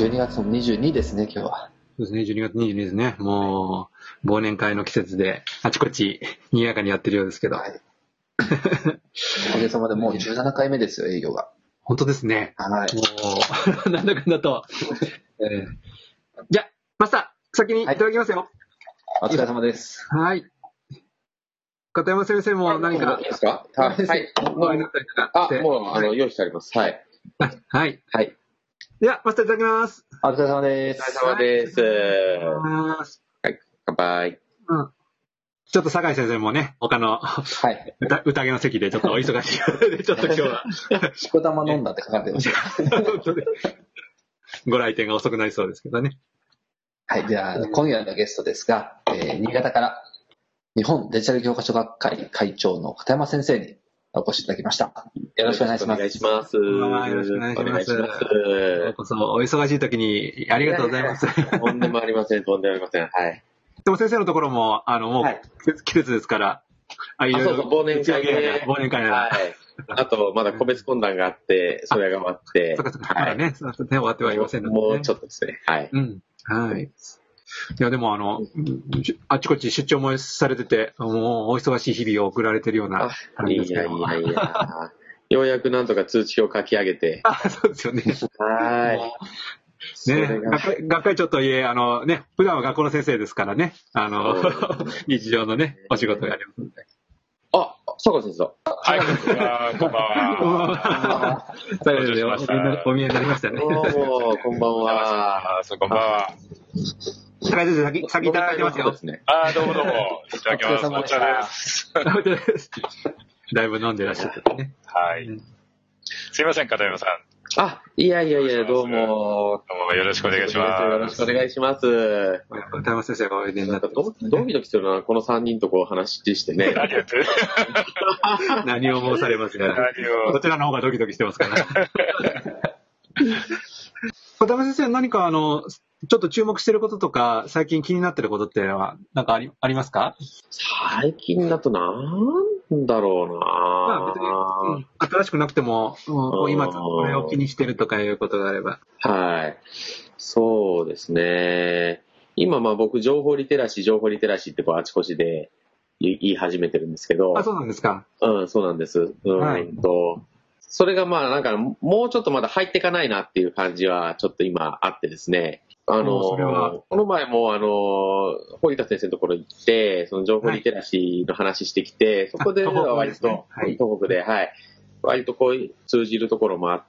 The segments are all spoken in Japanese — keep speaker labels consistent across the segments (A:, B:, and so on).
A: 12月の22ですね、今日は。
B: そうですね、12月22ですね。もう、忘年会の季節で、あちこち、賑やかにやってるようですけど。
A: はい。おかげさまでもう17回目ですよ、営業が。
B: 本当ですね。
A: はい。
B: もう、なんだかんだと。えーじゃあ、マスター、先にいただきますよ。
A: お疲れ様です。
B: はい。片山先生も何か
C: いいですか？はい。は。もう、あの、用意してあります。はい。
B: はい。
C: はい。
B: では、マスターいただきます。
A: お疲れ様です。
C: お疲れ様です。
B: ます
C: 乾杯。
B: うん。ちょっと酒井先生もね、他の
A: はい。
B: 歌宴の席でちょっとお忙しいので、ちょっと今日は、
A: しこたま飲んだって書かれてます。
B: ご来店が遅くなりそうですけどね。
A: はい。では、今夜のゲストですが、えー新潟から日本デジタル教科書学会会長の片山先生にお越しいただきました。よろしくお願いします。
C: お願いします。
B: よろしくお願いしますよう
C: す
B: こそ、お忙しい時にありがとうございます。
C: とんでもありません、とんでもありません。はい。
B: でも先生のところも、あの、もう、
C: はい
B: 季節ですから、あ、い
C: あ、そうそう、忘年会
B: ね
C: ね。
B: 忘年会な
C: はい。あと、まだ個別懇談があって、それが終わって。
B: そっかそっか、ま
C: はい。
B: だね、ね終わってはいませんので、ね。
C: もうちょっとですね。はい。
B: うん。はい。いや、でもあの、あちこち出張もされてて、もうお忙しい日々を送られてるような
C: あ
B: 感じ
C: いや
B: ですけど。
C: いやいや。ようやくなんとか通知表書き上げて。
B: あ、そうですよね。
C: はい。そ
B: ね学会、学会長といえ、あのね、普段は学校の先生ですからね、あの
C: うん、
B: 日常のね、お仕事をやりますので。
C: あ、坂井先生。
D: はい、こんばんは。こんばんは。
B: 最後でお見えになりましたね。
C: どうも、こんばんは。
D: あ、そう、こんばんは。
B: 高井先生、先、先いただいてますよ
C: で。すね。
D: あ、どうもどうも。いただきます。
A: お疲れ様
D: 紅
A: でした
D: 茶です。
B: だいぶ飲んでらっしゃってね。
D: はい。すいません、片山さん。
C: あ、いやいやいや、どうも。
D: どうもよろしくお願いします。
C: よろしくお願いします。
B: 田山先生がおいでに
C: な
B: って
C: かドドキドキするな、この3人とこう話してね。
D: 何
B: を申されますか？
D: 何を？
B: こちらの方がドキドキしてますから。片山先生、何かあの、ちょっと注目してることとか、最近気になってることっては、なんかありありますか？
C: 最近だとなんだろう
B: まあ別に、
C: な
B: うん新しくなくても、うん
C: うん
B: 今これを気にしてるとかいうことがあれば。
C: はい。そうですね。今、まあ僕、情報リテラシー、情報リテラシーってこうあちこちで言い言い始めてるんですけど。
B: あ、そうなんですか。
C: うん、そうなんです。うん
B: はい
C: と、それがまあなんかもうちょっとまだ入っていかないなっていう感じはちょっと今あってですね。あのこの前もあの、堀田先生のところ行って、その情報リテラシーの話してきて、そこで割と、
B: ねはい
C: 東北で、はい。割とこう通じるところもあっ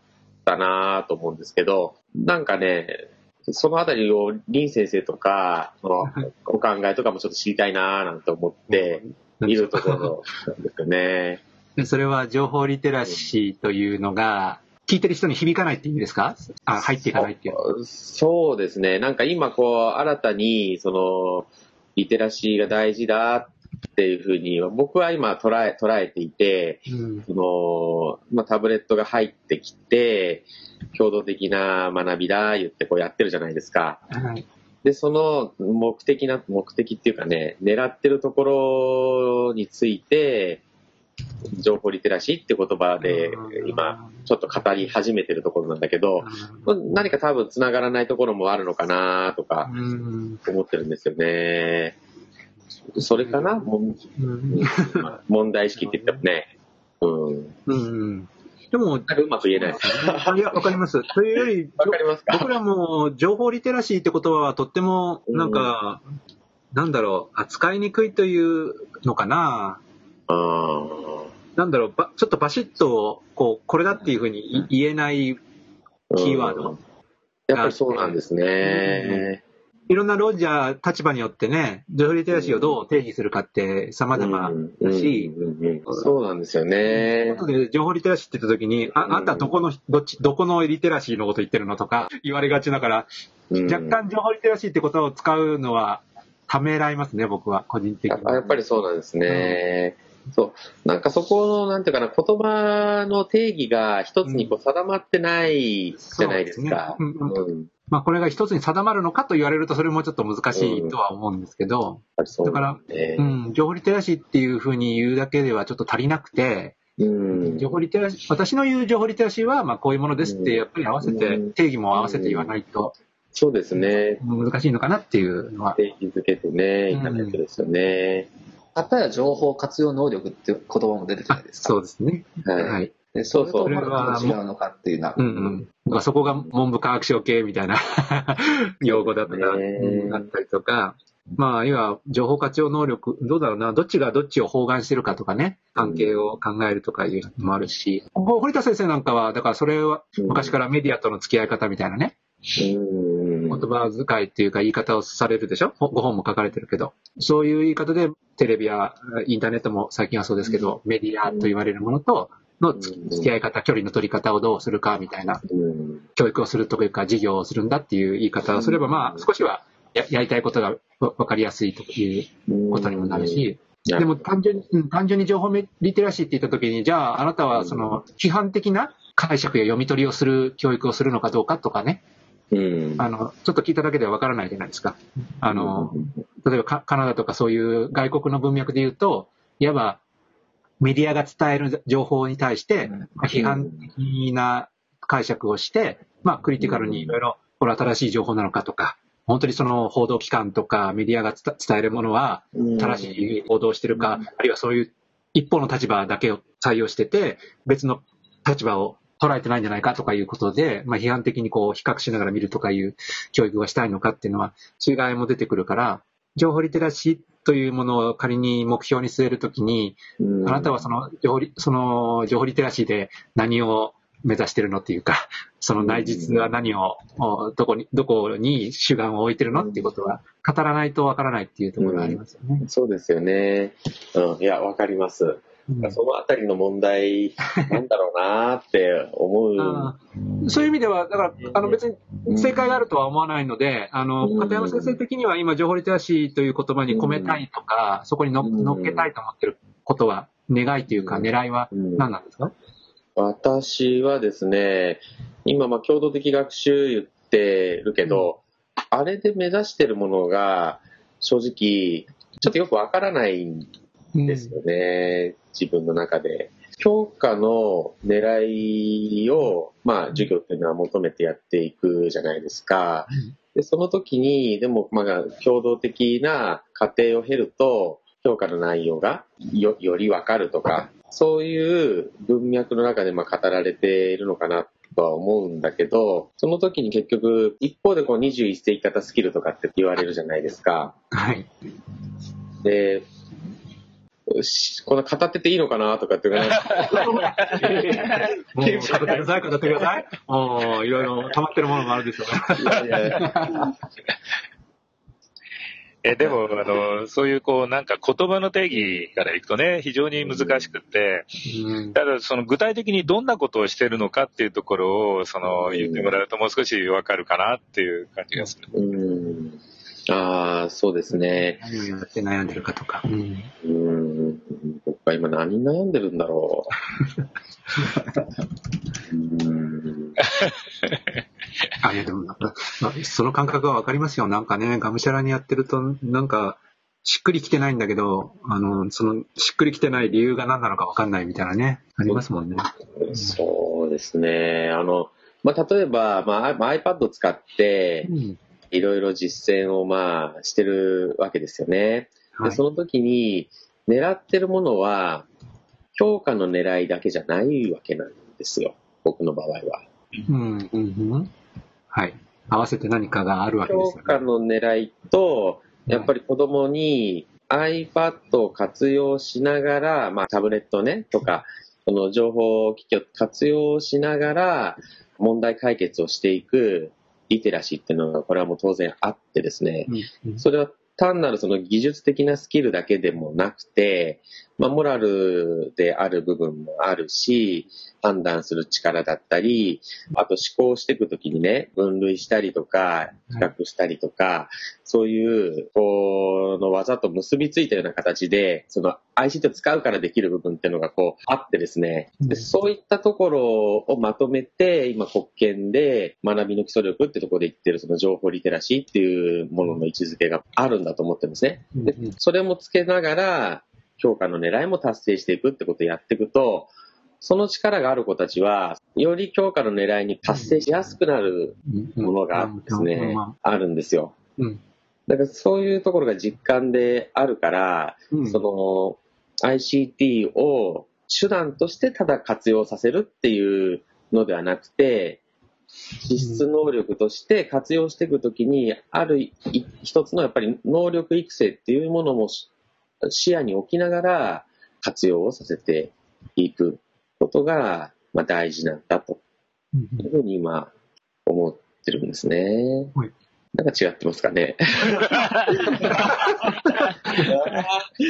C: たなと思うんですけど、なんかね、そのあたりを林先生とか、お考えとかもちょっと知りたいななんて思って いるところなんですよね。
B: でそれは情報リテラシーというのが、聞いてる人に響かないって意味ですか？あ、入っていかないっていう。
C: そうですね。なんか今こう、新たに、その、リテラシーが大事だっていうふうに、僕は今捉え、捉えていて、
B: うん
C: その、まあ、タブレットが入ってきて、共同的な学びだ、言ってこうやってるじゃないですか。
B: はい
C: で、その目的な、目的っていうかね、狙ってるところについて、情報リテラシーって言葉で今、ちょっと語り始めてるところなんだけど、何か多分繋がらないところもあるのかなとか
B: うん
C: 思ってるんですよね。それかな？
B: うん
C: 問題意識って言ってもね。うん。
B: うんでも、
C: うまく言えない。
B: いや、わかります。というより、
C: わかりますか？
B: 僕らも情報リテラシーって言葉はとっても、なんか、なんだろう、扱いにくいというのかな。なんだろう、ばちょっとバシッと、こう、これだっていうふうにい言えないキーワード
C: うん。やっぱりそうなんですね。
B: いろんな論者、立場によってね、情報リテラシーをどう定義するかって様々
C: うん。
B: だし、
C: うん。うんうんそうなんですよね。
B: で情報リテラシーって言った時に、あ、あんたどこの、どっち、どこのリテラシーのこと言ってるのとか 言われがちだから、
C: うん。
B: 若干情報リテラシーってことを使うのはためらいますね、僕は、個人的に。
C: やっぱやっぱりそうなんですね。そう。なんかそこの、なんていうかな、言葉の定義が一つにこう定まってないじゃないですか。
B: まあ、これが一つに定まるのかと言われると、それもちょっと難しいとは思うんですけど、
C: う
B: だからうん、情報リテラシーっていうふうに言うだけではちょっと足りなくて、
C: うん。
B: 情報リテラシー、私の言う情報リテラシーは、まあこういうものですって、やっぱり合わせて、定義も合わせて言わないと
C: そうですね。
B: 難しいのかなっていうのは。
C: 定義づけてね、いかないとですよね。
A: あとは情報活用能力っていう言葉も出てるじゃないですか？
B: そうですね。
C: はい。
B: はい。
A: でそれと
C: そう
A: またどう違うのかっていうのは。
B: うんうん。まあそこが文部科学省系みたいな 用語だったりとか、まあ、要は情報活用能力、どうだろうな、どっちがどっちを包含してるかとかね、関係を考えるとかいうのもあるし、堀田先生なんかは、だからそれは昔からメディアとの付き合い方みたいなね、
C: うん。
B: 言葉遣いっていうか言い方をされるでしょ？ほご本も書かれてるけど。そういう言い方でテレビやインターネットも最近はそうですけど、メディアと言われるものとの付き合い方、距離の取り方をどうするかみたいな。
C: うん。
B: 教育をするというか事業をするんだっていう言い方をすれば、まあ少しはややりたいことがわわかりやすいということにもなるし、
C: うん。
B: でも単純に、うん単純に情報メリテラシーって言ったときに、じゃああなたはその批判的な解釈や読み取りをする教育をするのかどうかとかね、
C: うん。
B: あの、ちょっと聞いただけではわからないじゃないですか。あの、例えばカカナダとかそういう外国の文脈で言うと、いわばメディアが伝える情報に対して、まあ批判的な解釈をして、まあクリティカルにいろいろ、これ新しい情報なのかとか、本当にその報道機関とかメディアが伝伝えるものは正しい報道をしてるか、あるいはそういう一方の立場だけを採用してて、別の立場を捉えてないんじゃないかとかいうことで、まあ、批判的にこう比較しながら見るとかいう教育がしたいのかっていうのは違いも出てくるから、情報リテラシーというものを仮に目標に据えるときに、
C: うん
B: あなたはその情報リその情報リテラシーで何を目指してるのっていうか、その内実は何を、おどこに、どこに主眼を置いてるのっていうことは語らないとわからないっていうところがありますよね。
C: そうですよね。うん。いや、わかります。
B: うん。
C: そのあたりの問題、なんだろうなって思う。
B: そういう意味では、だから、あの別に正解があるとは思わないので、あの、
C: うん。
B: 片山先生的には今、情報リテラシーという言葉に込めたいとか、そこにのっけたいと思ってることは、願いというか、
C: うん。
B: 狙いは
C: うん
B: 何なんですか？
C: 私はですね、今、まあ、共同的学習言ってるけど、あれで目指してるものが、正直、ちょっとよくわからないんですよね、自分の中で。教科の狙いを、まあ、授業っていうのは求めてやっていくじゃないですか。で、その時に、でも、まあ、共同的な過程を経ると、教科の内容がよよりわかるとか、そういう文脈の中でまあ語られているのかなとは思うんだけど、その時に結局、一方でこう21世紀型スキルとかって言われるじゃないですか。
B: はい。
C: で、よしこの語ってていいのかなとかっていうか、
B: もう、語ってください、語ってください。もう、いろいろ溜まってるものもあるでしょうね。
C: いやいや
D: え、でも、あの、そういう、こう、なんか言葉の定義からいくとね、非常に難しくって、
B: うん
D: ただ、その具体的にどんなことをしてるのかっていうところを、その、言ってもらうともう少しわかるかなっていう感じがする。
C: うん。ああ、そうですね。
B: 何をやって悩んでるかとか。うん
C: うん。僕は今何に悩んでるんだろう。うん。
B: あ、いやでもなんか、まあその感覚はわかりますよ。なんかね、がむしゃらにやってると、なんか、しっくりきてないんだけど、あの、その、しっくりきてない理由が何なのかわかんないみたいなね、ありますもんね。
C: そうですね。あの、まあ、例えば、まあ、まあ iPad を使って、
B: うん
C: いろいろ実践をまあ、してるわけですよね。
B: はい
C: でその時に、狙ってるものは、評価の狙いだけじゃないわけなんですよ。僕の場合は。
B: うん、うん、うん。はい。合わせて何かがあるわけで
C: 評
B: すよね。
C: 価の狙いと、やっぱり子供に iPad を活用しながら、まあタブレットね、とか、その情報機器を活用しながら問題解決をしていくリテラシーっていうのが、これはもう当然あってですね、それは単なるその技術的なスキルだけでもなくて、まあ、モラルである部分もあるし、判断する力だったり、あと思考していくときにね、分類したりとか、比較したりとか、そういう、この技と結びついたような形で、その ICT を使うからできる部分っていうのがこうあってですね、でそういったところをまとめて、今国権で学びの基礎力ってところで言ってるその情報リテラシーっていうものの位置づけがあるんだと思ってるんですね。でそれもつけながら、評価の狙いも達成していくってことをやっていくと、その力がある子たちは、より強化の狙いに達成しやすくなるものがですね、あるんですよ。
B: うん。
C: だからそういうところが実感であるから、
B: うん。
C: その ICT を手段としてただ活用させるっていうのではなくて、資質能力として活用していくときに、あるい一つのやっぱり能力育成っていうものもし視野に置きながら活用をさせていくことが、まあ、大事なんだと
B: うん
C: いうふうに今思ってるんですね。
B: はい
C: なんか違ってますかね？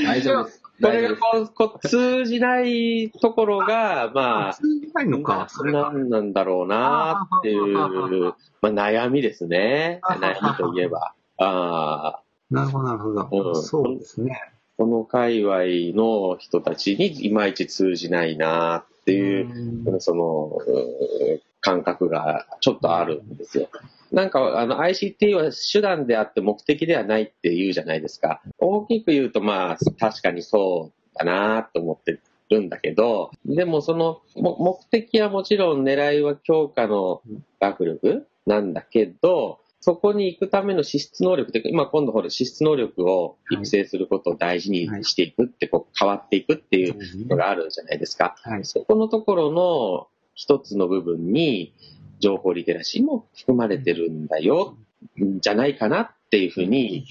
A: 大丈夫です。
C: これがこうこう通じないところが、まあ、
B: 通じないのか、それが。
C: 何なんだろうなっていう、まあ、悩みですね。悩みといえば。ああ、
B: なるほど、なるほど。
C: うん
B: そうですね。
C: この界隈の人たちにいまいち通じないなっていう、
B: うん
C: その、うん感覚がちょっとあるんですよ。なんか、あの、ICT は手段であって目的ではないって言うじゃないですか。大きく言うと、まあ、確かにそうだなと思ってるんだけど、でもその、も目的はもちろん狙いは強化の学力なんだけど、そこに行くための資質能力って、今今度ほら資質能力を育成することを大事にしていくって、こう変わっていくっていうのがあるじゃないですか。
B: はい。
C: そこのところの一つの部分に情報リテラシーも含まれてるんだよ、ん。じゃないかなっていうふうに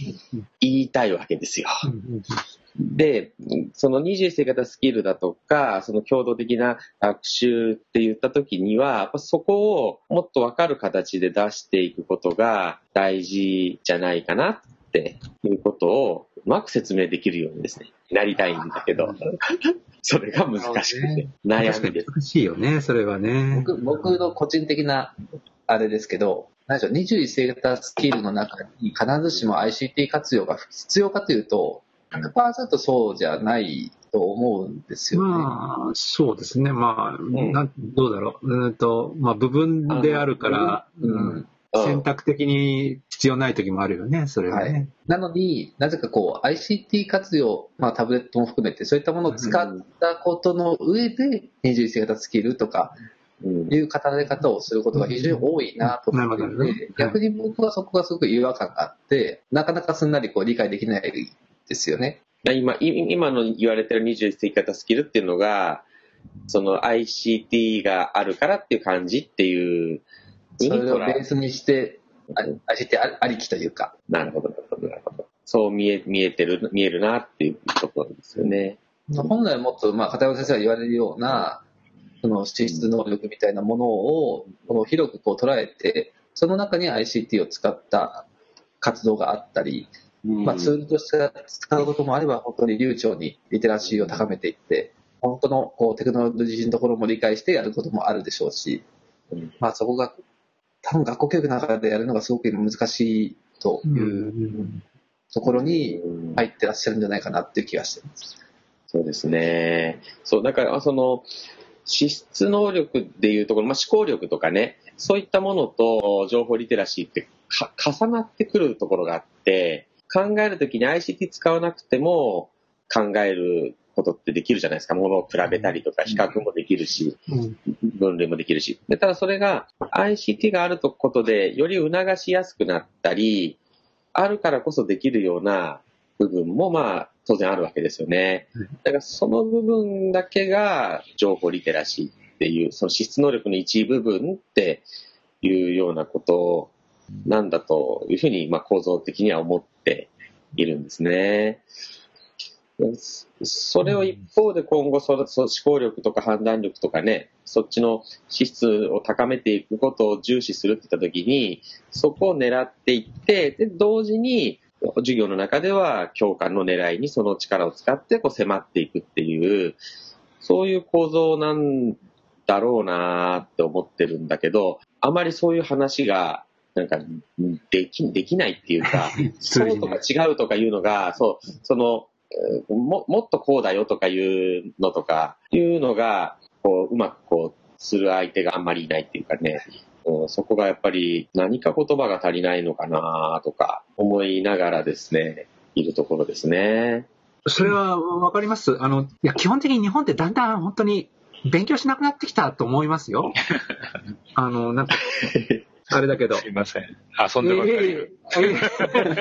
C: 言いたいわけですよ。
B: うん
C: で、その21世型スキルだとか、その共同的な学習って言った時には、そこをもっとわかる形で出していくことが大事じゃないかなっていうことをうまく説明できるようにですね、なりたいんだけど、それが難しくて、悩みです。
B: 難しいよね、それはね。
A: 僕僕の個人的なあれですけど、何でしょう、21世型スキルの中に必ずしも ICT 活用が必要かというと、100%そうじゃないと思うんですよね。
B: まあ、そうですね。まあ、
C: ん
B: なんどうだろう。うーんと、まあ、部分であるから、うん
C: うん
B: 選択的に必要ない時もあるよね、それは
A: はい
B: ね。、
A: なのになぜかこう ICT 活用、まあ、タブレットも含めてそういったものを使ったことの上で21世型スキルとか
C: うん
A: いう語られ方をすることが非常に多いなと思って、逆に僕はそこがすごく違和感があって、なかなかすんなりこう理解できないですよね。
C: 今、い今の言われてる21世紀型スキルっていうのが、その ICT があるからっていう感じっていう
A: それをベースにして、あ ICT あありきというか、
C: なるほど、なるほど、なるほど。そう見え、見えてる、見えるなっていうところですよね。
A: 本来もっと、まあ、片山先生が言われるような、その資質能力みたいなものを、この広くこう捉えて、その中に ICT を使った活動があったり、まあ、ツールとして使うこともあれば、本当に流暢にリテラシーを高めていって、本当のこうテクノロジーのところも理解してやることもあるでしょうし
C: うん、
A: まあ、そこが、多分学校教育の中でやるのがすごく難しいと
B: うん
A: いうところに
C: うん
A: 入ってらっしゃるんじゃないかなっていう気がしてます。
C: そうですね。そう、だから、その、資質能力でいうところ、まあ、思考力とかね、そういったものと情報リテラシーってか重なってくるところがあって、考えるときに ICT 使わなくても考えることってできるじゃないですか。ものを比べたりとか、比較もできるし、
B: うん
C: 分類もできるし。でただそれが ICT があることでより促しやすくなったり、あるからこそできるような部分もまあ当然あるわけですよね
B: うん。
C: だからその部分だけが情報リテラシーっていう、その資質能力の一部分っていうようなことなんだというふうにまあ構造的には思っているんですね。それを一方で今後そ思考力とか判断力とかね、そっちの資質を高めていくことを重視するって言ったときに、そこを狙っていって、で、同時に授業の中では教科の狙いにその力を使ってこう迫っていくっていう、そういう構造なんだろうなって思ってるんだけど、あまりそういう話が、なんか、でき、できないっていうか、そうとか違うとかいうのが、そう、その、えーも、もっとこうだよとかいうのとか、いうのが、こう、うまくこう、する相手があんまりいないっていうかね、うんそこがやっぱり何か言葉が足りないのかなとか思いながらですね、いるところですね。
B: それはわかります。あの、いや、基本的に日本ってだんだん本当に勉強しなくなってきたと思いますよ。あの、なんか、あれだけど。
D: すいません。遊んでばっ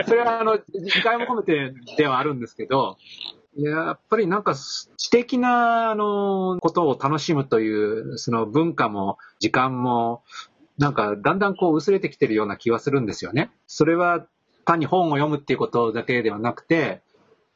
B: それは、あの、次回も込めてではあるんですけど、やっぱりなんか知的な、あの、ことを楽しむという、その文化も時間も、なんかだんだんこう薄れてきてるような気はするんですよね。それは単に本を読むっていうことだけではなくて、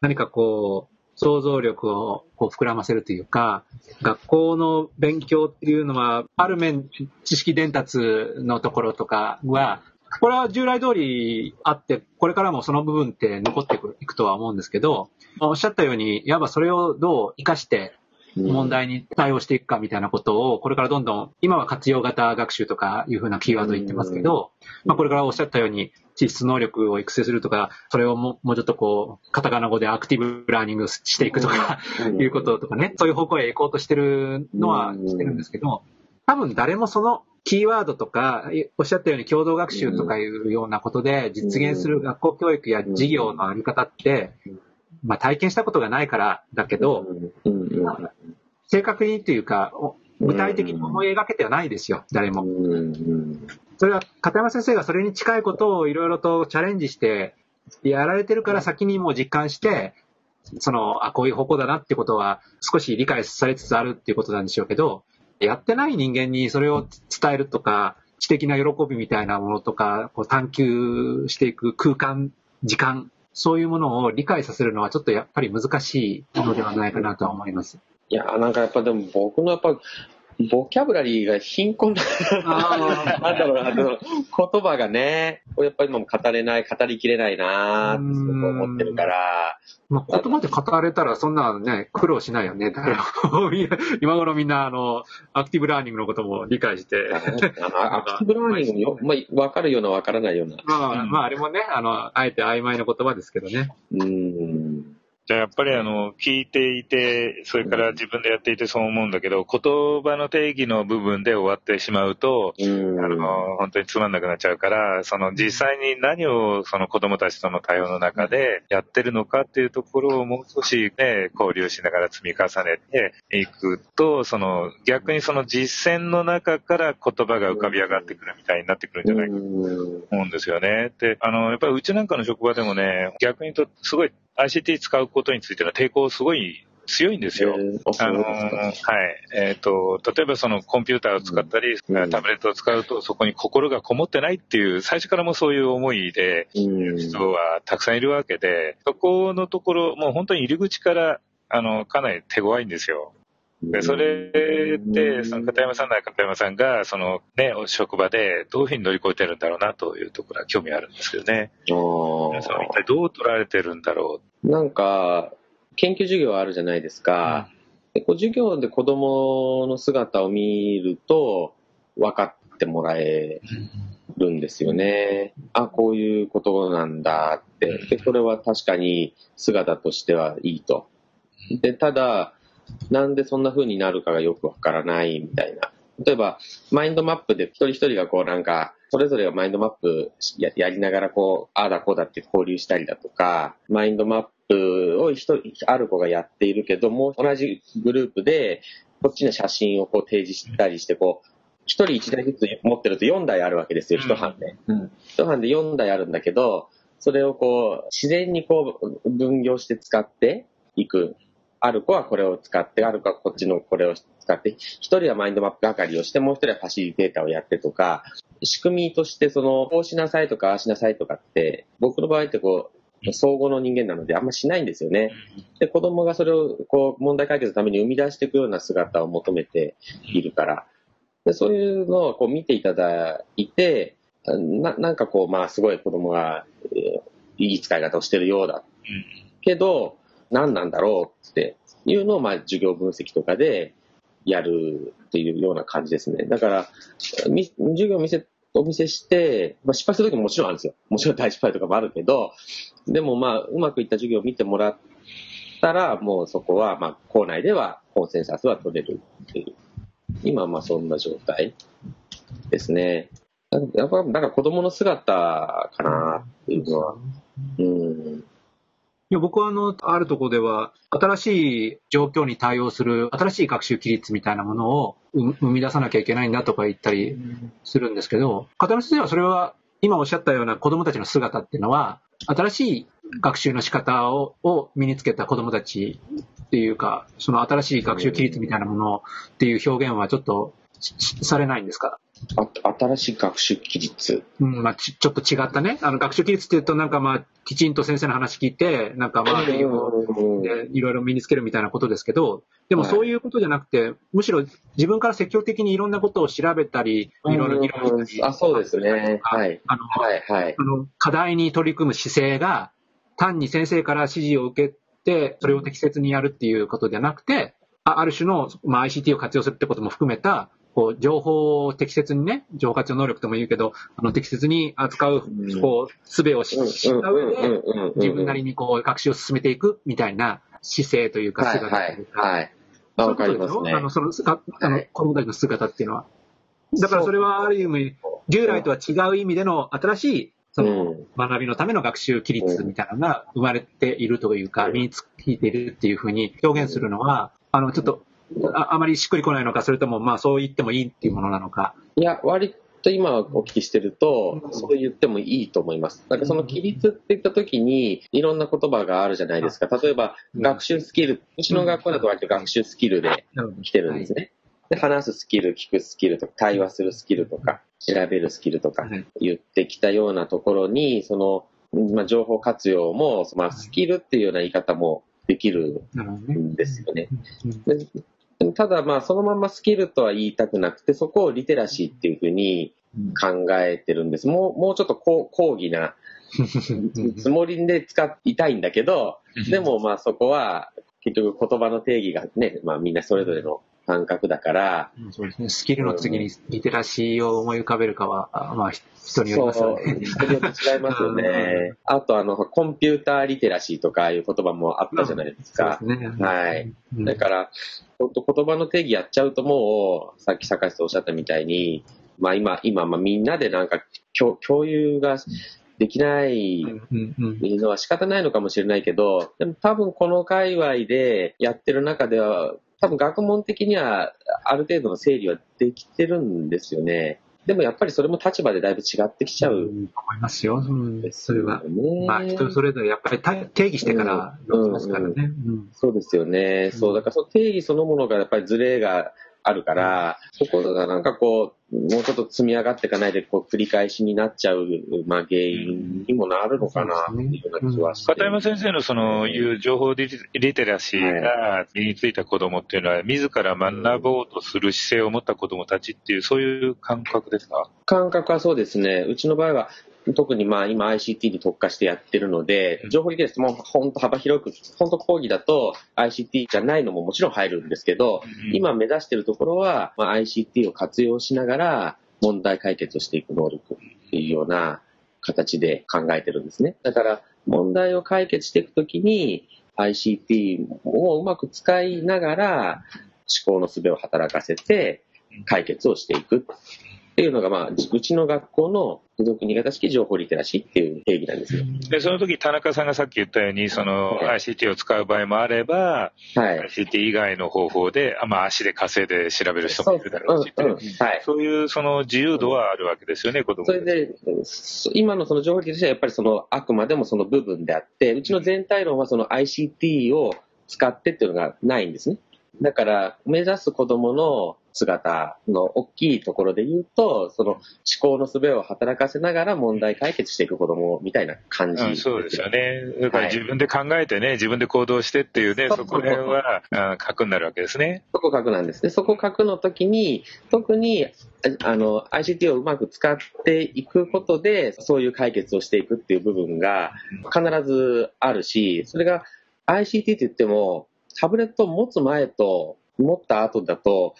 B: 何かこう、想像力をこう膨らませるというか、学校の勉強っていうのは、ある面、知識伝達のところとかは、これは従来通りあって、これからもその部分って残っていくとは思うんですけど、おっしゃったように、いわばそれをどう活かして問題に対応していくかみたいなことを、これからどんどん、今は活用型学習とかいうふうなキーワードを言ってますけど、まあこれからおっしゃったように、地質能力を育成するとか、それをももうちょっとこう、カタカナ語でアクティブラーニングしていくとか、いうこととかね、そういう方向へ行こうとしてるのはしてるんですけど、多分誰もそのキーワードとか、おっしゃったように共同学習とかいうようなことで実現する学校教育や事業のあり方って、まあ体験したことがないからだけど、正確にというか、具体的に思い描けてはないですよ、誰も。それは片山先生がそれに近いことをいろいろとチャレンジしてやられてるから先にもう実感して、その、あ、こういう方向だなってことは少し理解されつつあるっていうことなんでしょうけど、やってない人間にそれを伝えるとか、知的な喜びみたいなものとか、こう探求していく空間、時間、そういうものを理解させるのはちょっとやっぱり難しいのではないかなとは思います。
C: いや、なんかやっぱでも僕のやっぱ、ボキャブラリーが貧困な、んだろうな、言葉がね、やっぱり今も語れない、語りきれないなーってすごく思ってるから、
B: まあ、言葉で語れたらそんなね、苦労しないよね。だから今頃みんな、あの、アクティブラーニングのことも理解して、
C: アクティブラーニングもよ、まあ、わかるようなわからないような。
B: まあ、まあ、あれもね、あの、あえて曖昧な言葉ですけどね。
C: うーん。
D: じゃあやっぱりあの、聞いていて、それから自分でやっていてそう思うんだけど、言葉の定義の部分で終わってしまうと、
C: うん。
D: あの、本当につまんなくなっちゃうから、その実際に何をその子供たちとの対応の中でやってるのかっていうところをもう少しね、交流しながら積み重ねていくと、その逆にその実践の中から言葉が浮かび上がってくるみたいになってくるんじゃないかと
C: うん
D: 思うんですよね。で、あの、やっぱりうちなんかの職場でもね、逆にとすごい ICT 使うことについての抵抗すごい強いんですよ。
C: えーあ、
D: の。はい。えっ、と、例えばそのコンピューターを使ったり、
C: うん
D: タブレットを使うとそこに心がこもってないっていう、最初からもうそういう思いで、
C: うん。
D: 人はたくさんいるわけで、そこのところ、もう本当に入り口から、あの、かなり手強いんですよ。で、それで、その片山さんなら片山さんが、そのね、職場でどういうふうに乗り越えてるんだろうなというところは興味あるんですけどね。
C: あ
D: さんは一体どう取られてるんだろ
C: なんか、研究授業あるじゃないです
D: う。
C: か。でこう授業で子供の姿を見ると分かってもらえるんですよね。あ、こういうことなんだって。で、これは確かに姿としてはいいと。で、ただ、なんでそんな風になるかがよくわからないみたいな。例えば、マインドマップで一人一人がこうなんか、それぞれがマインドマップややりながらこう、ああだこうだって交流したりだとか、マインドマップを一人、ある子がやっているけども、同じグループで、こっちの写真をこう提示したりして、こう、一人一台ずつ持ってると4台あるわけですよ、一班で。
A: うん。
C: 一班で4台あるんだけど、それをこう、自然にこう、分業して使っていく。ある子はこれを使って、ある子はこっちのこれを使って、一人はマインドマップ係をして、もう一人はファシリテーターをやってとか、仕組みとしてその、こうしなさいとか、ああしなさいとかって、僕の場合ってこう、総合の人間なのであんましないんですよね。で、子供がそれをこう、問題解決のために生み出していくような姿を求めているから。でそういうのをこう見ていただいて、ななんかこう、まあすごい子供が、えーいい使い方をしてるようだ。けど、何なんだろうっていうのを、まあ授業分析とかでやるっていうような感じですね。だから、授業を見せ、お見せして、まあ、失敗する時ももちろんあるんですよ。もちろん大失敗とかもあるけど、でもまあ、うまくいった授業を見てもらったら、もうそこは、まあ、校内ではコンセンサスは取れるっていう。今まあそんな状態ですね。やっぱ、なんか子供の姿かなっていうのは。うん。
B: いや僕はあの、あるところでは、新しい状況に対応する、新しい学習規律みたいなものを生み出さなきゃいけないんだとか言ったりするんですけど、片野先生はそれは、今おっしゃったような子供たちの姿っていうのは、新しい学習の仕方をを身につけた子供たちっていうか、その新しい学習規律みたいなものっていう表現はちょっとされないんですか？
C: あ新しい学習規律。
B: うん、まあち、ちょっと違ったね。あの、学習規律っていうと、なんかまあ、きちんと先生の話聞いて、なんかまあ、いろいろ身につけるみたいなことですけど、でもそういうことじゃなくて、はい、むしろ自分から積極的にいろんなことを調べたり、いろいろ議論したり。
C: あ、そうですね。はい。
B: あの、
C: はい、はい。
B: あの、課題に取り組む姿勢が、単に先生から指示を受けて、それを適切にやるっていうことじゃなくて、ある種の、まあ、ICT を活用するってことも含めた、こう、情報を適切にね、情報能力とも言うけど、あの、適切に扱う、こう、術を知った上で、自分なりにこう、学習を進めていくみたいな姿勢というか、姿というか。
C: はい、はい。わかりますね。
B: あの、その、あの、子供たちの姿っていうのは。だからそれはある意味、従来とは違う意味での新しい、その、学びのための学習規律みたいなのが生まれているというか、身についているっていうふうに表現するのは、あの、ちょっとああまりしっくりこないのか、それともまあそう言ってもいいっていうものなのか。
C: いや、割と今お聞きしてると、そう言ってもいいと思います。なんかその規律って言った時に、いろんな言葉があるじゃないですか。例えば、学習スキル、うちの学校だと割と学習スキルで来てるんですね。で話すスキル、聞くスキルとか、対話するスキルとか、調べるスキルとか言ってきたようなところに、その、まあ、情報活用も、まあ、スキルっていうような言い方もできるんですよね。ただまあそのままスキルとは言いたくなくて、そこをリテラシーっていうふうに考えてるんです。もう、もうちょっと講義な つもりで使いたいんだけど、でもまあそこは結局言葉の定義がね、まあみんなそれぞれの感覚だから。
B: そうですね。スキルの次にリテラシーを思い浮かべるかは、まあ人によりますよね。
C: 人によって違いますよね。あとあの、コンピューターリテラシーとかいう言葉もあったじゃないですか。
B: そうですね。
C: はい。だから、本当言葉の定義やっちゃうともう、さっき坂井さんおっしゃったみたいに、まあ今、今、まあみんなでなんか共有ができないのは仕方ないのかもしれないけど、でも多分この界隈でやってる中では、多分学問的にはある程度の整理はできてるんですよね。でもやっぱりそれも立場でだいぶ違ってきちゃう、うん、思
B: いますよ。うん、それは。まあ人それぞれやっぱり定義してからますからね。
C: そうですよね。そう、だからその定義そのものがやっぱりズレがあるから、そこがなんかこう、もうちょっと積み上がっていかないで、こう、繰り返しになっちゃう、まあ、原因にもなるのかな、っていうような気はして。
D: 片山先生のその、いう情報リテラシーが身についた子供っていうのは、自ら学ぼうとする姿勢を持った子供たちっていう、そういう感覚ですか？
C: 感覚はそうですね。うちの場合は、特にまあ今 ICT に特化してやってるので、情報リテラシーも本当幅広く、本当講義だと ICT じゃないのももちろん入るんですけど、今目指してるところは、まあ、ICT を活用しながら問題解決をしていく能力っていうような形で考えてるんですね。だから問題を解決していくときに ICT をうまく使いながら思考の術を働かせて解決をしていくっていうのが、まあ、うちの学校の付属新潟式情報リテラシーっていう定義なんですよ。
D: で、その時田中さんがさっき言ったように、その ICT を使う場合もあれば、はい、ICT 以外の方法で、まあ足で稼いで調べる人もいるだろうし、う。んうん。はい、そういうその自由度はあるわけですよね、子供
C: それで、今のその情報リテラシーはやっぱりそのあくまでもその部分であって、うちの全体論はその ICT を使ってっていうのがないんですね。だから、目指す子供の姿の大きいところで言うと、その思考の術を働かせながら問題解決していく子供みたいな感じ、
D: うん、そうですよね。だから自分で考えてね、はい、自分で行動してっていうね、そこら辺は核になるわけですね。
C: そこ核なんですね。そこ核の時に、特にあの ICT をうまく使っていくことで、そういう解決をしていくっていう部分が必ずあるし、それが ICT って言っても、タブレットを持つ前と持った後だと、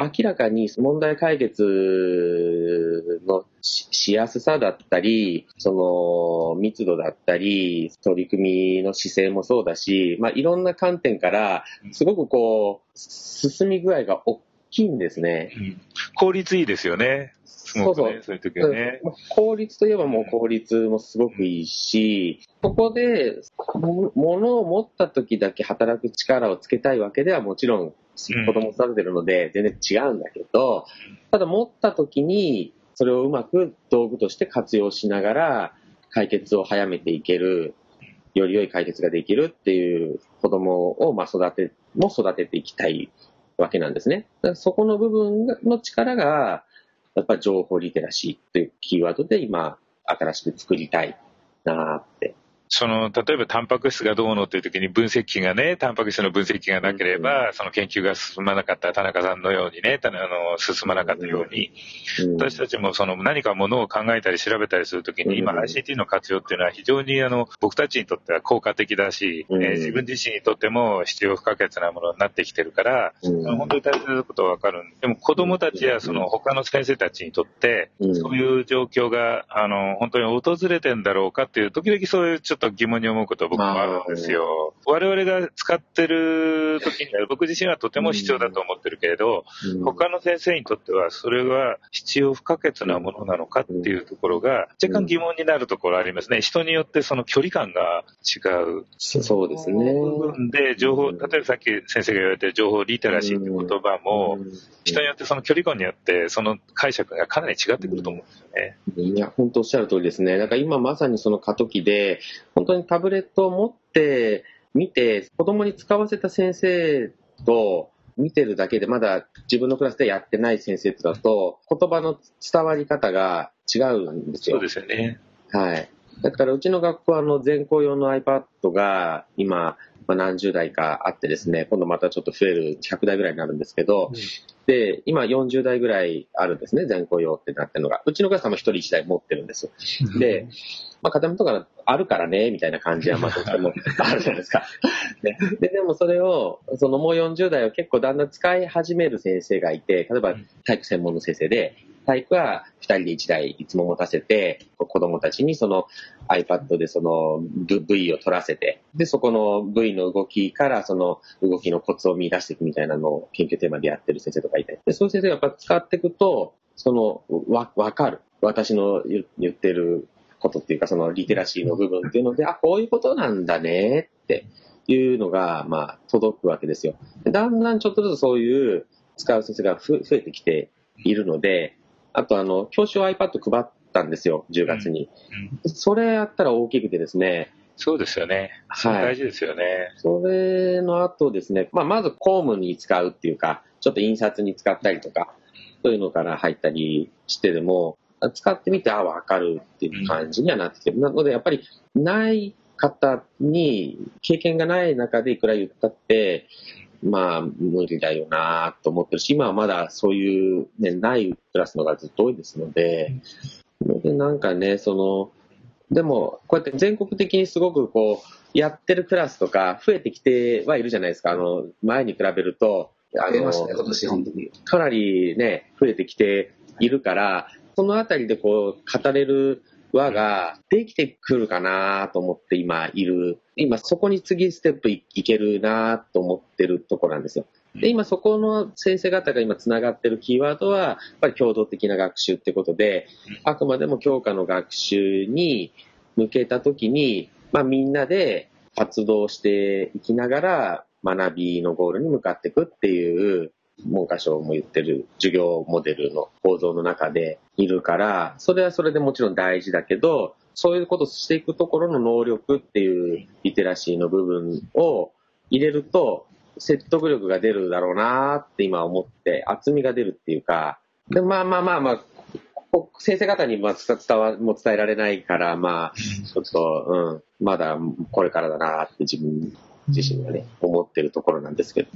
C: 明らかに問題解決のしやすさだったり、その密度だったり、取り組みの姿勢もそうだし、まあ、いろんな観点から、すごくこう、進み具合が大きいんですね。
D: うん、効率いいですよね。すごくね、そういう時はね。
C: 効率といえばもう効率もすごくいいし、ここでも物を持った時だけ働く力をつけたいわけではもちろん子供育ててるので全然違うんだけど、ただ持った時にそれをうまく道具として活用しながら解決を早めていける、より良い解決ができるっていう子供をまあ育て、も育てていきたいわけなんですね。だからそこの部分の力が、やっぱり情報リテラシーというキーワードで今、新しく作りたいなって
D: その、例えばタンパク質がどうのっていう時に分析機がね、タンパク質の分析機がなければ、その研究が進まなかった田中さんのようにね、あの、進まなかったように、私たちもその何かものを考えたり調べたりするときに、今 ICT の活用っていうのは非常にあの、僕たちにとっては効果的だし、えー、自分自身にとっても必要不可欠なものになってきてるから、本当に大切なことはわかるでも子供たちやその他の先生たちにとって、そういう状況が、あの、本当に訪れてんだろうかっていう、時々そういうちょっと疑問に思うことは僕もあるんですよ。我々が使ってる時には 僕自身はとても必要だと思ってるけれど、他の先生にとってはそれは必要不可欠なものなのかっていうところが若干疑問になるところありますね。人によってその距離感が違う。
C: そうですね。部
D: 分で情報、例えばさっき先生が言われてる情報リテラシーって言葉も、人によってその距離感によってその解釈がかなり違ってくると思うんですよね。
C: いや、本当おっしゃる通りですね。だから今まさにその過渡期で、本当にタブレットを持って見て、子供に使わせた先生と見てるだけでまだ自分のクラスでやってない先生とだと、言葉の伝わり方が違うんですよ。
D: そうですよね。
C: はい。だからうちの学校はあの全校用の iPad が今、まあ、何十台かあってですね、今度またちょっと増える100台ぐらいになるんですけど、うん、で、今40台ぐらいあるんですね、全校用ってなってるのが。うちのクラスは1人1台持ってるんです。で、まあ、片目とかあるからね、みたいな感じは、まあ、とてもあるじゃないですか。ね、で、でもそれを、そのもう40代を結構だんだん使い始める先生がいて、例えば体育専門の先生で、体育は2人で1台いつも持たせて、子供たちにその iPad でその V を取らせて、で、そこの V の動きからその動きのコツを見出していくみたいなのを研究テーマでやってる先生とかいて、で、そういう先生がやっぱ使っていくと、その、わ、わかる。私の言ってることっていうか、そのリテラシーの部分っていうので、あ、こういうことなんだねっていうのが、まあ、届くわけですよ。だんだんちょっとずつそういう使う先生が増えてきているので、あとあの、教師用 iPad 配ったんですよ、10月に。うん、それやったら大きくてですね、
D: そうですよね。はい。大事ですよね。
C: それの後ですね、まあ、まず公務に使うっていうか、ちょっと印刷に使ったりとか、そういうのから入ったりしてでも、使ってみて、あ、わかるっていう感じにはなってきてる。なので、やっぱり、ない方に、経験がない中でいくら言ったって、まあ、無理だよなと思ってるし、今はまだそういう、ね、ないクラスのがずっと多いですので、で、なんかね、その、でも、こうやって全国的にすごくこう、やってるクラスとか増えてきてはいるじゃないですか。あの、前に比べると、
A: あの、今年本当に。
C: かなりね、増えてきているから、そのあたりでこう、語れる輪ができてくるかなと思って今いる。今そこに次ステップいけるなと思ってるところなんですよ。で、今そこの先生方が今繋がってるキーワードは、やっぱり共同的な学習ってことで、あくまでも教科の学習に向けたときに、まあみんなで活動していきながら学びのゴールに向かっていくっていう文科省も言ってる授業モデルの構造の中でいるから、それはそれでもちろん大事だけど、そういうことをしていくところの能力っていうリテラシーの部分を入れると、説得力が出るだろうなって今思って、厚みが出るっていうか、でまあまあまあまあ、先生方にま伝わも伝えられないから、まあ、ちょっと、うん、まだこれからだなって自分自身がね、思ってるところなんですけど。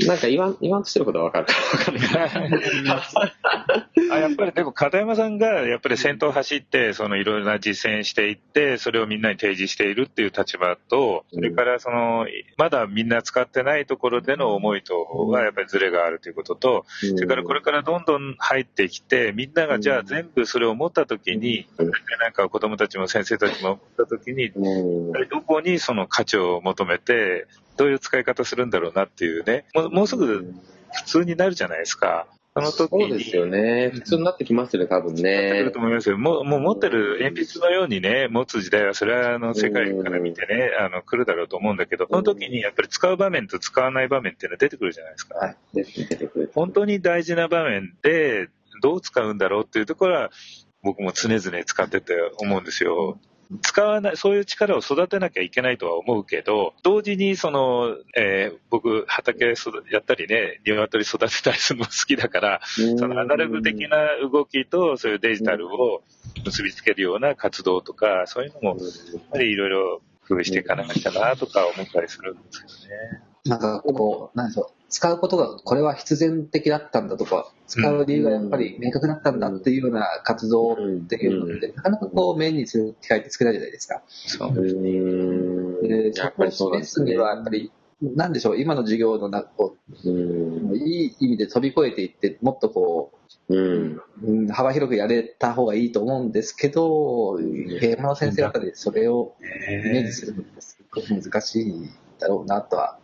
C: なんか言わん、言わんとしてることはわかる。かわかんない。
D: あやっぱりでも片山さんがやっぱり先頭走って、そのいろいろな実践していって、それをみんなに提示しているっていう立場と、それからその、まだみんな使ってないところでの思いとはやっぱりズレがあるということと、それからこれからどんどん入ってきて、みんながじゃあ全部それを持ったときに、なんか子供たちも先生たちも持ったときに、どこにその価値を求めて、どういう使い方するんだろうなっていうね、もうもうすぐ普通になるじゃないですか。その時に。
C: そうですよね。普通になってきますよね、多分
D: なってく
C: ね
D: ると。思いますよ。もう、もう持ってる鉛筆のようにね、持つ時代は、それはあの、世界から見てね、あの、来るだろうと思うんだけど、その時にやっぱり使う場面と使わない場面っていうのは出てくるじゃないですか。
C: はい。出て出てくる。
D: 本当に大事な場面で、どう使うんだろうっていうところは、僕も常々使ってて思うんですよ。使わない、そういう力を育てなきゃいけないとは思うけど、同時にその、えー僕、畑育やったりね、鶏育てたりするの好きだから、そのアナログ的な動きと、そういうデジタルを結びつけるような活動とか、そういうのも、やっぱりいろいろ工夫していかなきゃなとか思ったりするんですけどね。
A: なんかこう、なんでしょう、使うことがこれは必然的だったんだとか、使う理由がやっぱり明確だったんだっていうような活動っていうのって、なかなかこう、目にする機会って少ないじゃないですか。
D: そう。
A: で、そこを
C: やっぱりそうですね
A: は、やっぱり、なんでしょう、今の授業のなこ
C: うん。
A: う、いい意味で飛び越えていって、もっとこ
C: うん。
A: う、うん幅広くやれた方がいいと思うんですけど、平山の先生方でそれをイメージするのってすごく難しいだろうなとは思い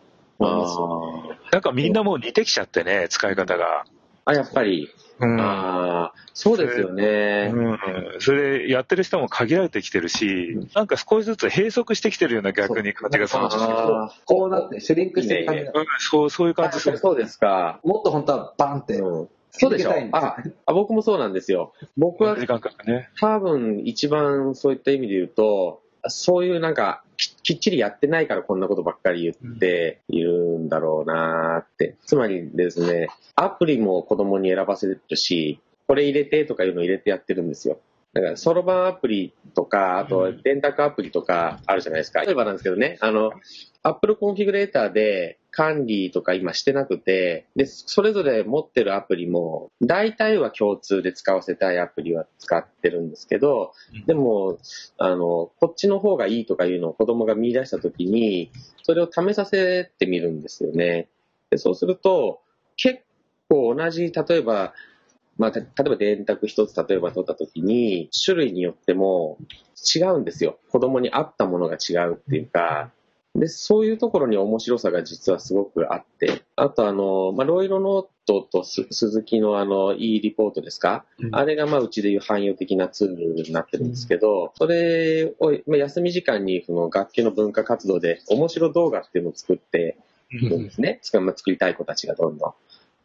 A: ますよね。
C: あ
D: なんかみんなもう似てきちゃってね、使い方が。
C: あ、やっぱり。
D: うん
C: ああ、そうですよね。
D: うん、それでやってる人も限られてきてるし、なんか少しずつ閉塞してきてるような逆に感じがするんですよ。
C: あ
A: こうなって、シュリンクしてる感じが
D: うんそう、そういう
C: あ、
D: 感じする。
C: そうですか。
A: もっと本当はバンって、
C: うんそうでしょああ、僕もそうなんですよ。僕は
D: 時間かね。
C: 多分一番そういった意味で言うと、そういうなんかききっちりやってないからこんなことばっかり言っているんだろうなーって。つまりですね、アプリも子供に選ばせるし、これ入れてとかいうのを入れてやってるんですよ。だから、そろばんアプリとか、あと、電卓アプリとかあるじゃないですか。例えばなんですけどね、あの、Apple コンフィグレーターで管理とか今してなくて、で、それぞれ持ってるアプリも、大体は共通で使わせたいアプリは使ってるんですけど、でも、あの、こっちの方がいいとかいうのを子供が見出したときに、それを試させてみるんですよね。でそうすると、結構同じ、例えば、まあ、た例えば電卓一つ例えば取ったときに、種類によっても違うんですよ。子供に合ったものが違うっていうか、で、そういうところに面白さが実はすごくあって、あとあの、まあ、ロイロノートとす鈴木のあの、e リポートですか、
B: うん
C: あれがまあ、うちでいう汎用的なツールになってるんですけど、それを、まあ、休み時間にその楽器の文化活動で面白動画っていうのを作っているんですね。つかまあ作りたい子たちがどんどん。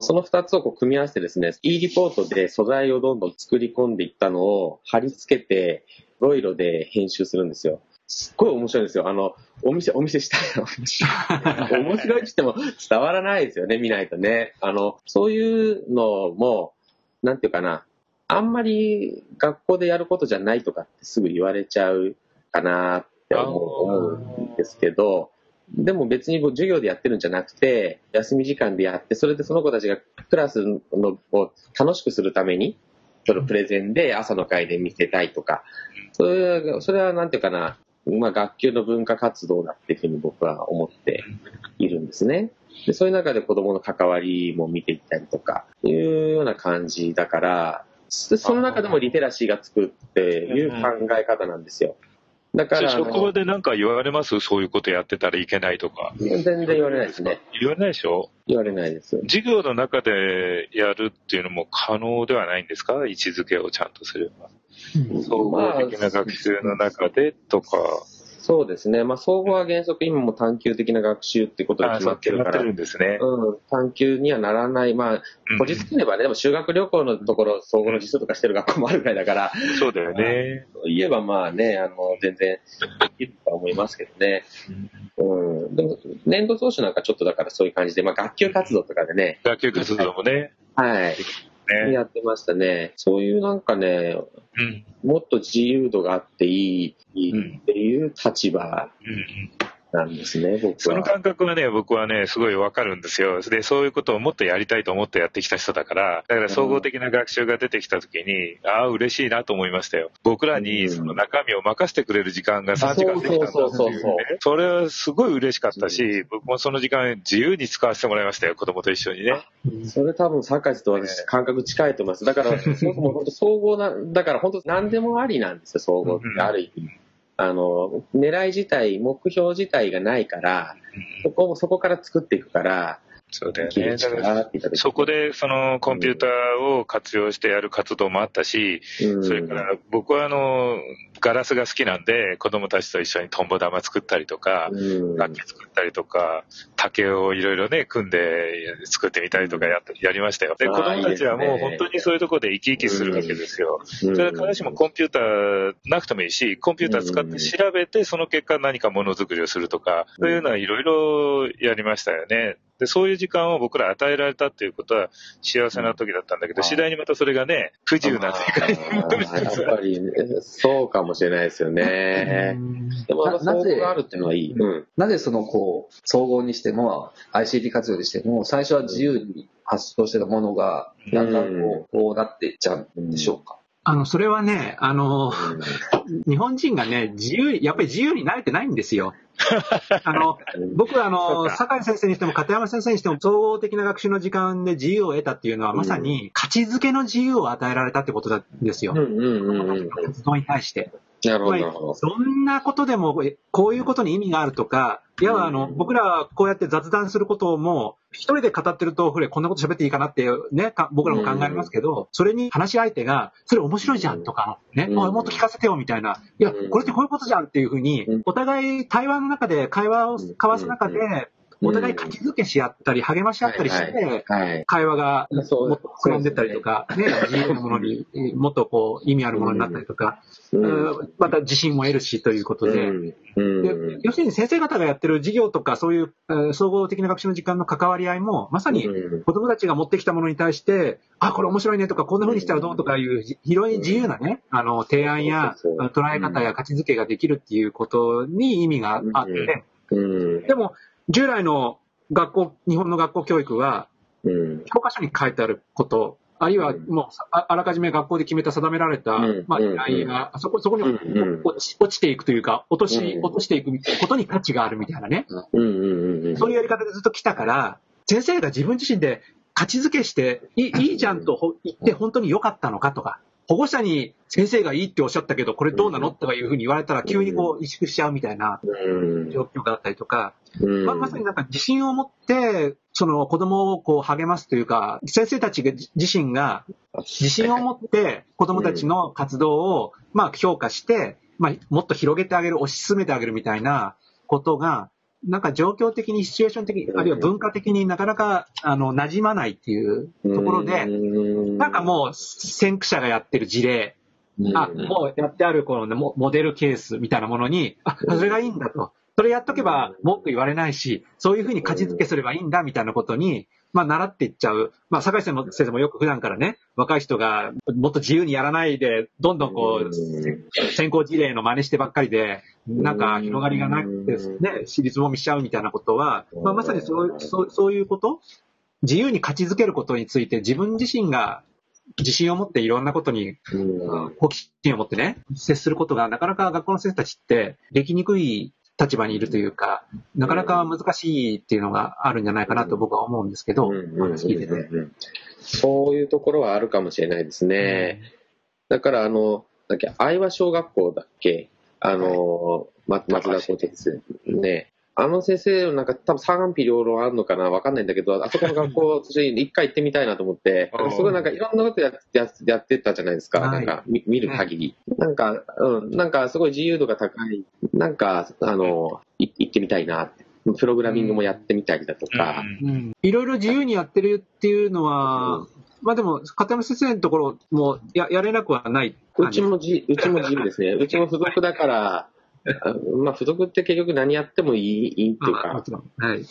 C: その二つをこう組み合わせてですね、e リポートで素材をどんどん作り込んでいったのを貼り付けて、ロイロで編集するんですよ。すっごい面白いんですよ。あの、お店、お見せしたい。面白いって言っても伝わらないですよね、見ないとね。あの、そういうのも、なんていうかな、あんまり学校でやることじゃないとかってすぐ言われちゃうかなって思う思うんですけど、でも別に授業でやってるんじゃなくて、休み時間でやって、それでその子たちがクラスのを楽しくするために、そのプレゼンで朝の会で見せたいとか、それは、それはなんていうかな、まあ学級の文化活動だっていうふうに僕は思っているんですね。でそういう中で子供の関わりも見ていったりとか、いうような感じだから、そその中でもリテラシーがつくっていう考え方なんですよ。だから、あ
D: 職場
C: の
D: でなんか言われます？そういうことやってたらいけないとか。
C: 全然言われないですね。
D: 言われないでしょ？
C: 言われないです。
D: 授業の中でやるっていうのも可能ではないんですか？位置づけをちゃんとすれば。総合的な学習の中でとか。
C: そうですね。まあ、総合は原則今も探究的な学習ってことが
D: あ、
C: 決まってるから
D: んですね。
C: うん、探究にはならない。まあ、
D: うん
C: こじつければね、でも修学旅行のところ、総合の実数とかしてる学校もあるぐらいだから、
D: そうだよね。
C: 言えばまあね、あの、全然いいとは思いますけどね。うん。でも、年度総書なんかちょっとだからそういう感じで、まあ、学級活動とかでね、
D: 学級活動もね。
C: はい、
D: ね
C: やってましたね。そういうなんかね、
D: うん。
C: もっと自由度があっていいっていう立場なんですね、僕は。
D: その感覚はね、僕はね、すごいわかるんですよ。で、そういうことをもっとやりたいと思ってやってきた人だから、だから総合的な学習が出てきたときに、ああ、嬉しいなと思いましたよ。僕ら
C: うん
D: にその中身を任せてくれる時間が3時間できたんだって
C: そうそうそうそう
D: いうね。それはすごい嬉しかったし、僕もその時間自由に使わせてもらいましたよ、子供と一緒にね。
C: それ多分、酒井と私、感覚近いと思います。だから、僕も本当総合な、だから本当何でもありなんですよ、総合って。
D: うん
C: ある意味。あの、狙い自体、目標自体がないから、そこも、そこから作っていくから、
D: そうだよね。だからそこでそのコンピューターを活用してやる活動もあったし、
C: うん
D: それから僕はあの、ガラスが好きなんで、子供たちと一緒にトンボ玉作ったりとか、
C: うん
D: 楽器作ったりとか、竹をいろいろね、組んで作ってみたりとかやっやりましたよ。で、子供たちはもう本当にそういうところで生き生きするわけですよ。
C: うん
D: それは必ずしもコンピューターなくてもいいし、コンピューター使って調べて、その結果何かものづくりをするとか、そういうのはいろいろやりましたよね。で、そういう時間を僕ら与えられたっていうことは幸せな時だったんだけど、
C: うん
D: 次第にまたそれがね、不自由な世界に
C: あーやっぱりね、そうかもしれないですよね。でも、
A: ななぜ
C: があるっていうのはいい。うん。
A: なぜそのこう総合にしても ICT 活用にしても最初は自由に発想してたものがだんだんこうこうなっていっちゃうんでしょうか？
B: あの、それはね、あの、日本人がね、自由、やっぱり自由に慣れてないんですよ。あの、僕はあ
D: そ
B: の、
D: うか
B: 酒井先生にしても片山先生にしても総合的な学習の時間で自由を得たっていうのは、まさに価値づけの自由を与えられたってことなんですよ
C: うん。うんうんうん。
B: 活動に対して。
C: なるほど。
B: そんなことでも、えこういうことに意味があるとか、いや、あの、
C: うん
B: 僕らはこうやって雑談することも、一人で語ってると、これ、こんなこと喋っていいかなってね、か僕らも考えますけど、それに話し相手が、それ面白いじゃんとか、ね、もっと聞かせてよみたいな、いや
C: うん、
B: これってこういうことじゃんっていうふうに
C: うん、
B: お互い対話の中で会話を交わす中で、お互い価値づけし合ったり、励まし合ったりし
C: はい
B: て、
C: はい。
B: 会話がもっと膨らんでったりとか、ね、自由なものに、もっとこう、意味あるものになったりとか、また自信も得るしということで、で要するに先生方がやってる授業とか、そういう、えー総合的な学習の時間の関わり合いも、まさに
C: うん。
B: 子供たちが持ってきたものに対して、あ、これ面白いねとか、こんな風にしたらどうとかいう、じ非常に自由なね、あの、提案や捉え方や価値づけができるっていうことに意味があって、
C: うん。
B: でも、従来の学校、日本の学校教育は、
C: うん。
B: 教科書に書いてあること、あるいはもうああらかじめ学校で決めた定められた、
C: うん。
B: まあ、
C: うん。
B: 依頼が、そこ、そこに落ち落ちていくというか、落とし、
C: うん。
B: 落としていくことに価値があるみたいなね。そういうやり方でずっと来たから、先生が自分自身で価値づけして、いいいいじゃんとほ言って本当に良かったのかとか、保護者に先生がいいっておっしゃったけど、これどうなの？とかいうふうに言われたら急にこう萎縮しちゃうみたいな
C: うん。
B: 状況があったりとか、
C: うん。
B: まあ、まさになんか自信を持って、その子供をこう励ますというか、先生たち自身が自信を持って子供たちの活動をまあ評価して、まあ、もっと広げてあげる、推し進めてあげるみたいなことが、なんか状況的に、シチュエーション的に、あるいは文化的になかなか、あの、馴染まないっていうところで、なんかもう、先駆者がやってる事例、あ、もうやってあるこのねモモデルケースみたいなものに、あ、それがいいんだと。それやっとけば文句言われないし、そういうふうに価値づけすればいいんだみたいなことに、まあ習っていっちゃう。まあ坂井先生もよく普段からね、若い人がもっと自由にやらないで、どんどんこう、先行事例の真似してばっかりで、なんか広がりがなくて、ね、私立もみしちゃうみたいなことは、まあまさにそうそうそういうこと？自由に価値づけることについて自分自身が自信を持っていろんなことに好奇心を持ってね、接することがなかなか学校の先生たちってできにくい立場にいるというか、なかなか難しいっていうのがあるんじゃないかなと僕は思うんですけど、お話聞いてて。
C: そういうところはあるかもしれないですね。だから、あの、だっけ、愛和小学校だっけ？あの、ま、松田校長ですね。あの先生、なんか多分賛否両論あるのかなわかんないんだけど、あそこの学校、私一回行ってみたいなと思って、すごいなんかいろんなことやややってたじゃないですか。
B: はい
C: なんか見見る限り。なんか、うん、なんかすごい自由度が高い。なんか、あの、い行ってみたいなって。プログラミングもやってみたりだとか。
B: うんいろいろ自由にやってるっていうのは、まあでも、片山先生のところもややれなくはないう。
C: ちもじ、うちも自由ですね。うちも付属だから、あ まあ付属って結局何やってもいい、いいっていうか、
B: あもちろん。はい。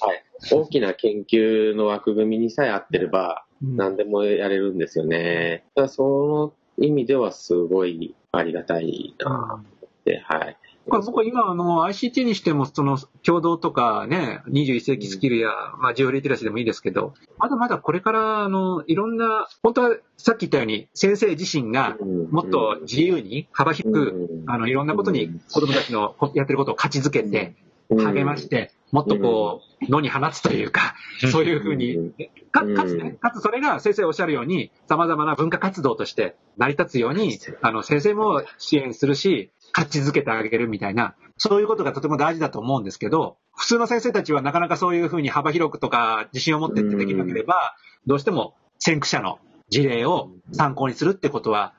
C: 大きな研究の枠組みにさえ合ってれば、
B: うん
C: 何でもやれるんですよね。だからその意味ではすごいありがたいなって、はい。
B: まあ僕は今、あの、ICT にしても、その、共同とかね、21世紀スキルや、まあ、ジオリテラシーでもいいですけど、まだまだこれから、あの、いろんな、本当はさっき言ったように、先生自身が、もっと自由に、幅広く、あの、いろんなことに子供たちのやってることを価値づけて、励まして、もっとこう、野に放つというか、そういうふうに、かかつね、かつそれが先生おっしゃるように、様々な文化活動として成り立つように、あの、先生も支援するし、価値づけてあげるみたいな、そういうことがとても大事だと思うんですけど、普通の先生たちはなかなかそういうふうに幅広くとか自信を持ってってできなければ、どうしても先駆者の事例を参考にするってことは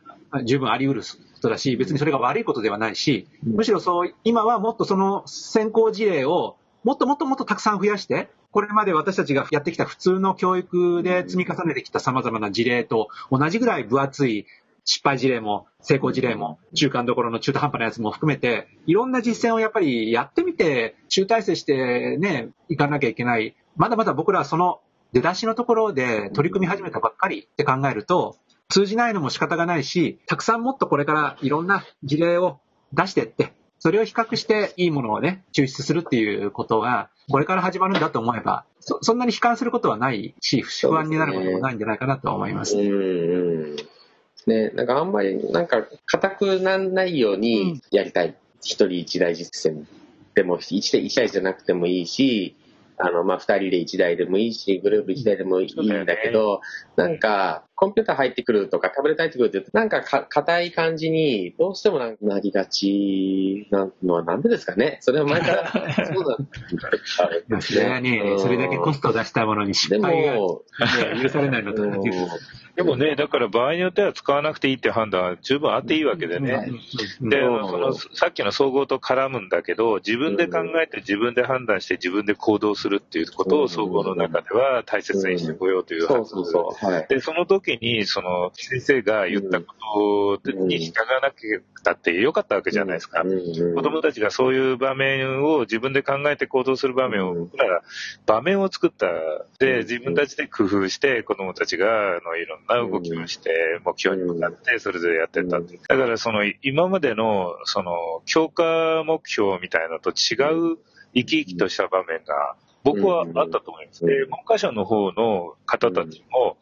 B: 十分あり得ることだし、別にそれが悪いことではないし、むしろそう、今はもっとその先行事例をもっともっともっとたくさん増やして、これまで私たちがやってきた普通の教育で積み重ねてきた様々な事例と同じぐらい分厚い失敗事例も成功事例も中間どころの中途半端なやつも含めて、いろんな実践をやっぱりやってみて、集大成してね、いかなきゃいけない。まだまだ僕らはその出だしのところで取り組み始めたばっかりって考えると、通じないのも仕方がないし、たくさんもっとこれからいろんな事例を出してって、それを比較していいものをね、抽出するっていうことが、これから始まるんだと思えば、そそんなに悲観することはないし、不安になることもないんじゃないかなと思います。
C: うね、なんかあんまり、なんか、硬くならないようにやりたい。一、人一台実践。でも、一台一台じゃなくてもいいし、あの、まあ、二人で一台でもいいし、グループ一台でもいいんだけど、なんか、コンピューター入ってくるとか、タブレット入ってくるってなんかか、硬い感じに、どうしてもなりがちなのはなんでですかね？それは前から、そうだ
B: それはね、それだけコストを出したものに失敗が、ね、許されないのと同じ
D: でもね、だから場合によっては使わなくていいって判断は十分あっていいわけでね。で、その、さっきの総合と絡むんだけど、自分で考えて自分で判断して自分で行動するっていうことを総合の中では大切にしてこようという話で、その時に、その、先生が言ったことに従わなきゃってよかったわけじゃないですか。子供たちがそういう場面を自分で考えて行動する場面を、僕ら場面を作った。で、自分たちで工夫して子供たちが、あの、いろんな動きをして、目標に向かってそれぞれやってっただからその今までのその強化目標みたいなのと違う生き生きとした場面が僕はあったと思います。で、文科省の方の方たちも、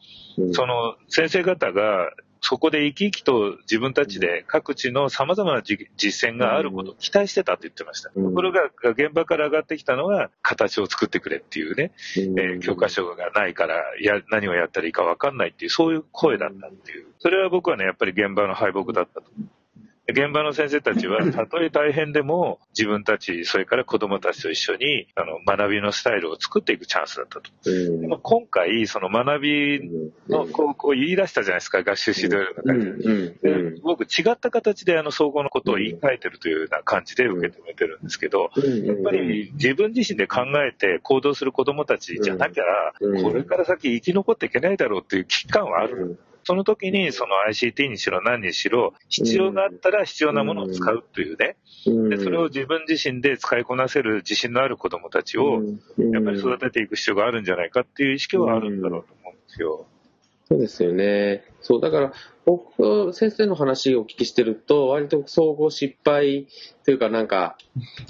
D: その先生方がそこで生き生きと自分たちで各地の様々な実践があることを期待してたって言ってました。ところが、現場から上がってきたのは、形を作ってくれっていうね、えー、教科書がないから、や、何をやったらいいかわかんないっていう、そういう声だったっていう。それは僕はね、やっぱり現場の敗北だったと。現場の先生たちは、たとえ大変でも、自分たち、それから子供たちと一緒に、あの、学びのスタイルを作っていくチャンスだったと。でも今回、その学びの、こう、こう言い出したじゃないですか、学習指導の中で。で僕、違った形であの、総合のことを言い換えてるというような感じで受け止めてるんですけど、やっぱり自分自身で考えて行動する子供たちじゃなきゃ、これから先生き残っていけないだろうっていう危機感はある。その時にその ICT にしろ何にしろ、必要があったら必要なものを使うというね、でそれを自分自身で使いこなせる自信のある子供たちを、やっぱり育てていく必要があるんじゃないかっていう意識はあるんだろうと思うんですよ。
C: そうですよね。そう、だから、僕、先生の話をお聞きしてると、割と総合失敗というかなんか、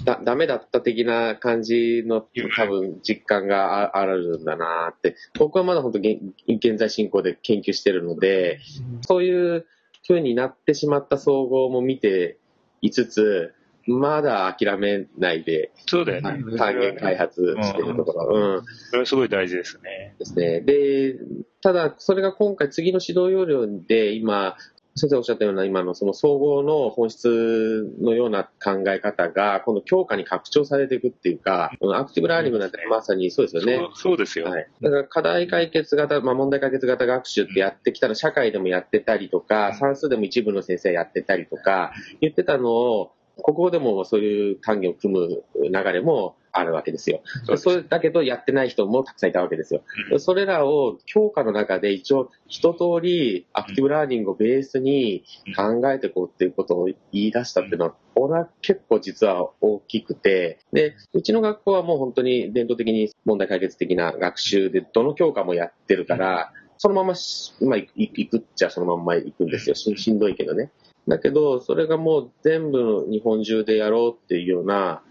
C: だ、ダメだった的な感じの多分実感があるんだなって。僕はまだ本当現現在進行で研究してるので、そういう風になってしまった総合も見ていつつ、まだ諦めないで、
D: そうだよね。
C: 単元開発してるところ。うん。
D: それはすごい大事ですね。
C: ですね。で、ただ、それが今回次の指導要領で今、先生おっしゃったような今のその総合の本質のような考え方が、今度強化に拡張されていくっていうか、アクティブラーニングなんてまさにそうですよね。
D: そうですよ。はい。
C: だから課題解決型、まあ問題解決型学習ってやってきたら社会でもやってたりとか、算数でも一部の先生やってたりとか、言ってたのを、ここでもそういう単元を組む流れもあるわけですよ。それだけどやってない人もたくさんいたわけですよ。それらを教科の中で一応一通りアクティブラーニングをベースに考えていこうっていうことを言い出したっていうのは、これは結構実は大きくて、で、うちの学校はもう本当に伝統的に問題解決的な学習でどの教科もやってるから、そのまま、まあ、行くっちゃそのまま行くんですよ。しんどいけどね。だけど、それがもう全部日本中でやろうっていうような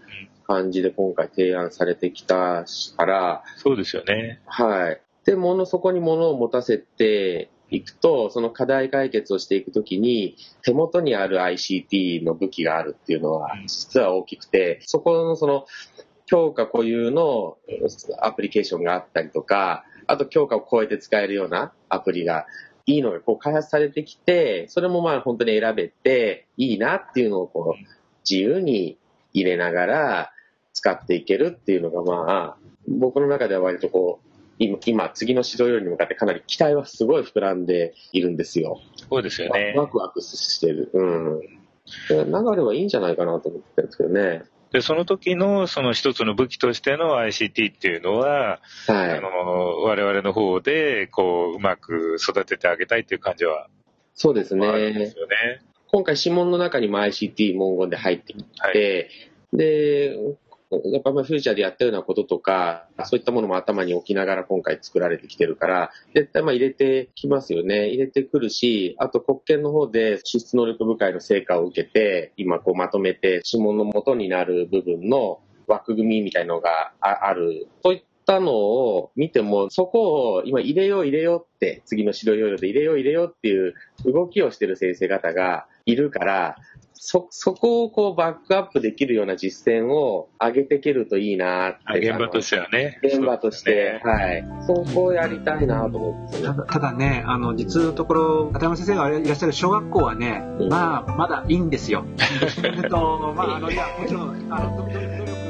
C: 感じで今回提案されてきたから、
D: そうですよね。
C: はい。で、もの、そこに物を持たせていくと、その課題解決をしていくときに、手元にある ICT の武器があるっていうのは、実は大きくて、そこのその、強化固有のアプリケーションがあったりとか、あと強化を超えて使えるようなアプリがいいのがこう開発されてきて、それもまあ本当に選べていいなっていうのをこう自由に入れながら使っていけるっていうのがまあ、僕の中では割とこう、今、今次の指導よりに向かってかなり期待はすごい膨らんでいるんですよ。
D: そうですよね。
C: ワクワクしてる。うん。で流れはいいんじゃないかなと思ってるんですけどね。
D: で、その時のその一つの武器としての ICT っていうのは、
C: はい。
D: あの、我々の方で、こう、うまく育ててあげたいっていう感じは
C: そうですね。今回指紋の中にも ICT 文言で入ってきて、
D: はい。
C: で、やっぱまあフューチャーでやったようなこととか、そういったものも頭に置きながら今回作られてきてるから、絶対まあ入れてきますよね。入れてくるし、あと国権の方で資質能力部会の成果を受けて、今こうまとめて指紋の元になる部分の枠組みみたいのがあある。そういったのを見ても、そこを今入れよう入れようって、次の指導要領で入れよう入れようっていう動きをしてる先生方がいるから、そ、そこをこうバックアップできるような実践を上げていけるといいなって。
D: 現場としてはね。
C: 現場として、
D: そう
C: はい。そこをやりたいなと思うんですよね。
B: ただただね、あの、実のところ、片山先生がいらっしゃる小学校はね、
C: うん
B: まあ、まだいいんですよ。えっと、まあ、あの、いや、もちろん、あの、努力